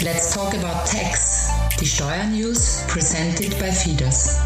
Let's talk about tax. Die Steuernews presented by Fidas.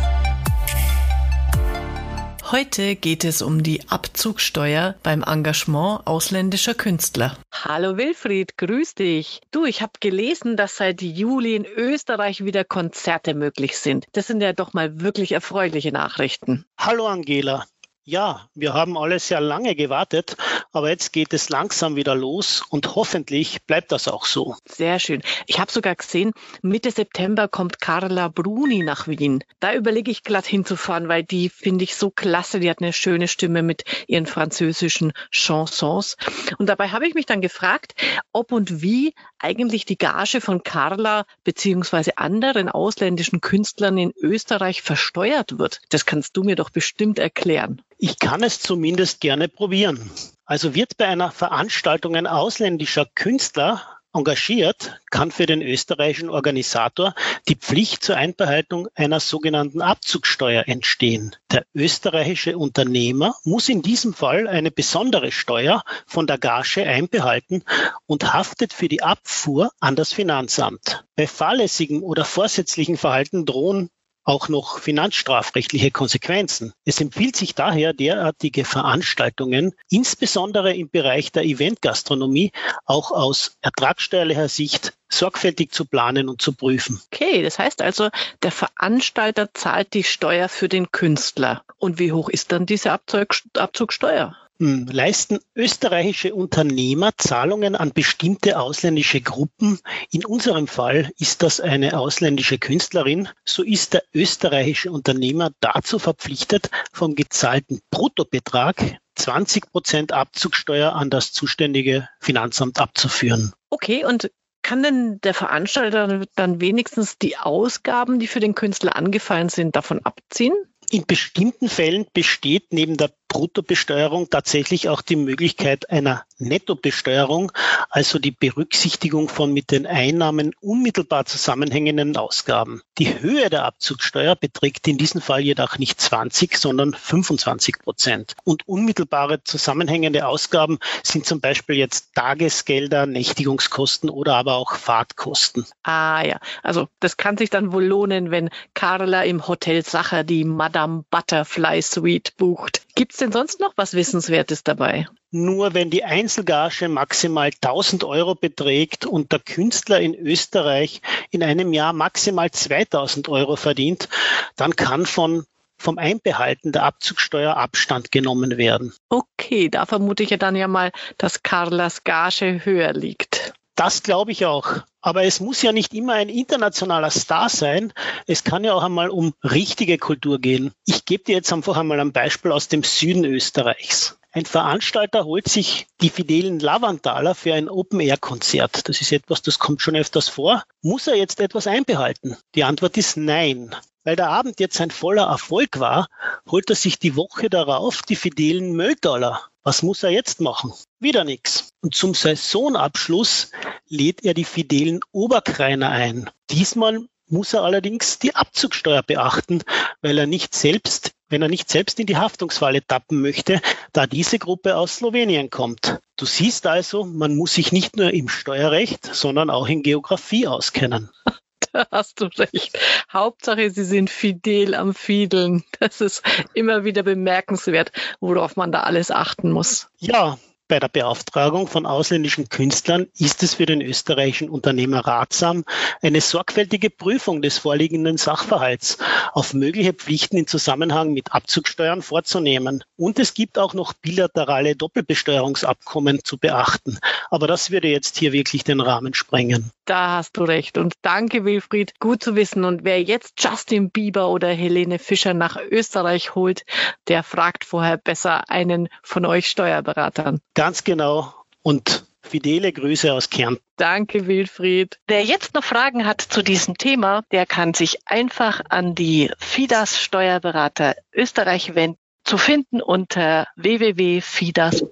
Heute geht es um die Abzugsteuer beim Engagement ausländischer Künstler. Hallo Wilfried, grüß dich. Du, ich habe gelesen, dass seit Juli in Österreich wieder Konzerte möglich sind. Das sind ja doch mal wirklich erfreuliche Nachrichten. Hallo Angela. Ja, wir haben alle sehr lange gewartet, aber jetzt geht es langsam wieder los und hoffentlich bleibt das auch so. Sehr schön. Ich habe sogar gesehen, Mitte September kommt Carla Bruni nach Wien. Da überlege ich glatt hinzufahren, weil die finde ich so klasse. Die hat eine schöne Stimme mit ihren französischen Chansons. Und dabei habe ich mich dann gefragt, ob und wie eigentlich die Gage von Carla beziehungsweise anderen ausländischen Künstlern in Österreich versteuert wird. Das kannst du mir doch bestimmt erklären. Ich kann es zumindest gerne probieren. Also wird bei einer Veranstaltung ein ausländischer Künstler engagiert, kann für den österreichischen Organisator die Pflicht zur Einbehaltung einer sogenannten Abzugssteuer entstehen. Der österreichische Unternehmer muss in diesem Fall eine besondere Steuer von der Gage einbehalten und haftet für die Abfuhr an das Finanzamt. Bei fahrlässigem oder vorsätzlichem Verhalten drohen auch noch finanzstrafrechtliche Konsequenzen. Es empfiehlt sich daher, derartige Veranstaltungen, insbesondere im Bereich der Eventgastronomie, auch aus ertragssteuerlicher Sicht sorgfältig zu planen und zu prüfen. Okay, das heißt also, der Veranstalter zahlt die Steuer für den Künstler. Und wie hoch ist dann diese Abzug Abzugsteuer? Hm, leisten österreichische Unternehmer Zahlungen an bestimmte ausländische Gruppen. In unserem Fall ist das eine ausländische Künstlerin. So ist der österreichische Unternehmer dazu verpflichtet, vom gezahlten Bruttobetrag 20 Prozent Abzugsteuer an das zuständige Finanzamt abzuführen. Okay, und kann denn der Veranstalter dann wenigstens die Ausgaben, die für den Künstler angefallen sind, davon abziehen? In bestimmten Fällen besteht neben der Bruttobesteuerung tatsächlich auch die Möglichkeit einer Nettobesteuerung, also die Berücksichtigung von mit den Einnahmen unmittelbar zusammenhängenden Ausgaben. Die Höhe der Abzugssteuer beträgt in diesem Fall jedoch nicht 20, sondern 25 Prozent. Und unmittelbare zusammenhängende Ausgaben sind zum Beispiel jetzt Tagesgelder, Nächtigungskosten oder aber auch Fahrtkosten. Ah ja, also das kann sich dann wohl lohnen, wenn Carla im Hotel Sacher die Madame Butterfly Suite bucht. Gibt es denn sonst noch was Wissenswertes dabei? Nur wenn die Einzelgage maximal 1000 Euro beträgt und der Künstler in Österreich in einem Jahr maximal 2000 Euro verdient, dann kann von vom Einbehalten der Abzugssteuer Abstand genommen werden. Okay, da vermute ich ja dann ja mal, dass Carlas Gage höher liegt. Das glaube ich auch. Aber es muss ja nicht immer ein internationaler Star sein. Es kann ja auch einmal um richtige Kultur gehen. Ich gebe dir jetzt einfach einmal ein Beispiel aus dem Süden Österreichs. Ein Veranstalter holt sich die fidelen Lavandaler für ein Open-Air-Konzert. Das ist etwas, das kommt schon öfters vor. Muss er jetzt etwas einbehalten? Die Antwort ist nein. Weil der Abend jetzt ein voller Erfolg war, holt er sich die Woche darauf die fidelen Mölltaler. Was muss er jetzt machen? Wieder nichts. Und zum Saisonabschluss lädt er die fidelen Oberkreiner ein. Diesmal muss er allerdings die Abzugsteuer beachten, weil er nicht selbst, wenn er nicht selbst in die Haftungsfalle tappen möchte, da diese Gruppe aus Slowenien kommt. Du siehst also, man muss sich nicht nur im Steuerrecht, sondern auch in Geografie auskennen. Da hast du recht. Hauptsache, sie sind fidel am Fiedeln. Das ist immer wieder bemerkenswert, worauf man da alles achten muss. Ja, bei der Beauftragung von ausländischen Künstlern ist es für den österreichischen Unternehmer ratsam, eine sorgfältige Prüfung des vorliegenden Sachverhalts auf mögliche Pflichten in Zusammenhang mit Abzugsteuern vorzunehmen. Und es gibt auch noch bilaterale Doppelbesteuerungsabkommen zu beachten. Aber das würde jetzt hier wirklich den Rahmen sprengen. Da hast du recht. Und danke, Wilfried. Gut zu wissen. Und wer jetzt Justin Bieber oder Helene Fischer nach Österreich holt, der fragt vorher besser einen von euch Steuerberatern. Ganz genau. Und fidele Grüße aus Kärnten. Danke, Wilfried. Wer jetzt noch Fragen hat zu diesem Thema, der kann sich einfach an die FIDAS Steuerberater Österreich wenden zu finden unter www.fidas.at.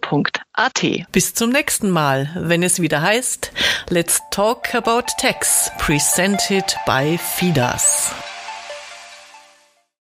Bis zum nächsten Mal, wenn es wieder heißt Let's Talk About Tax, presented by FIDAS.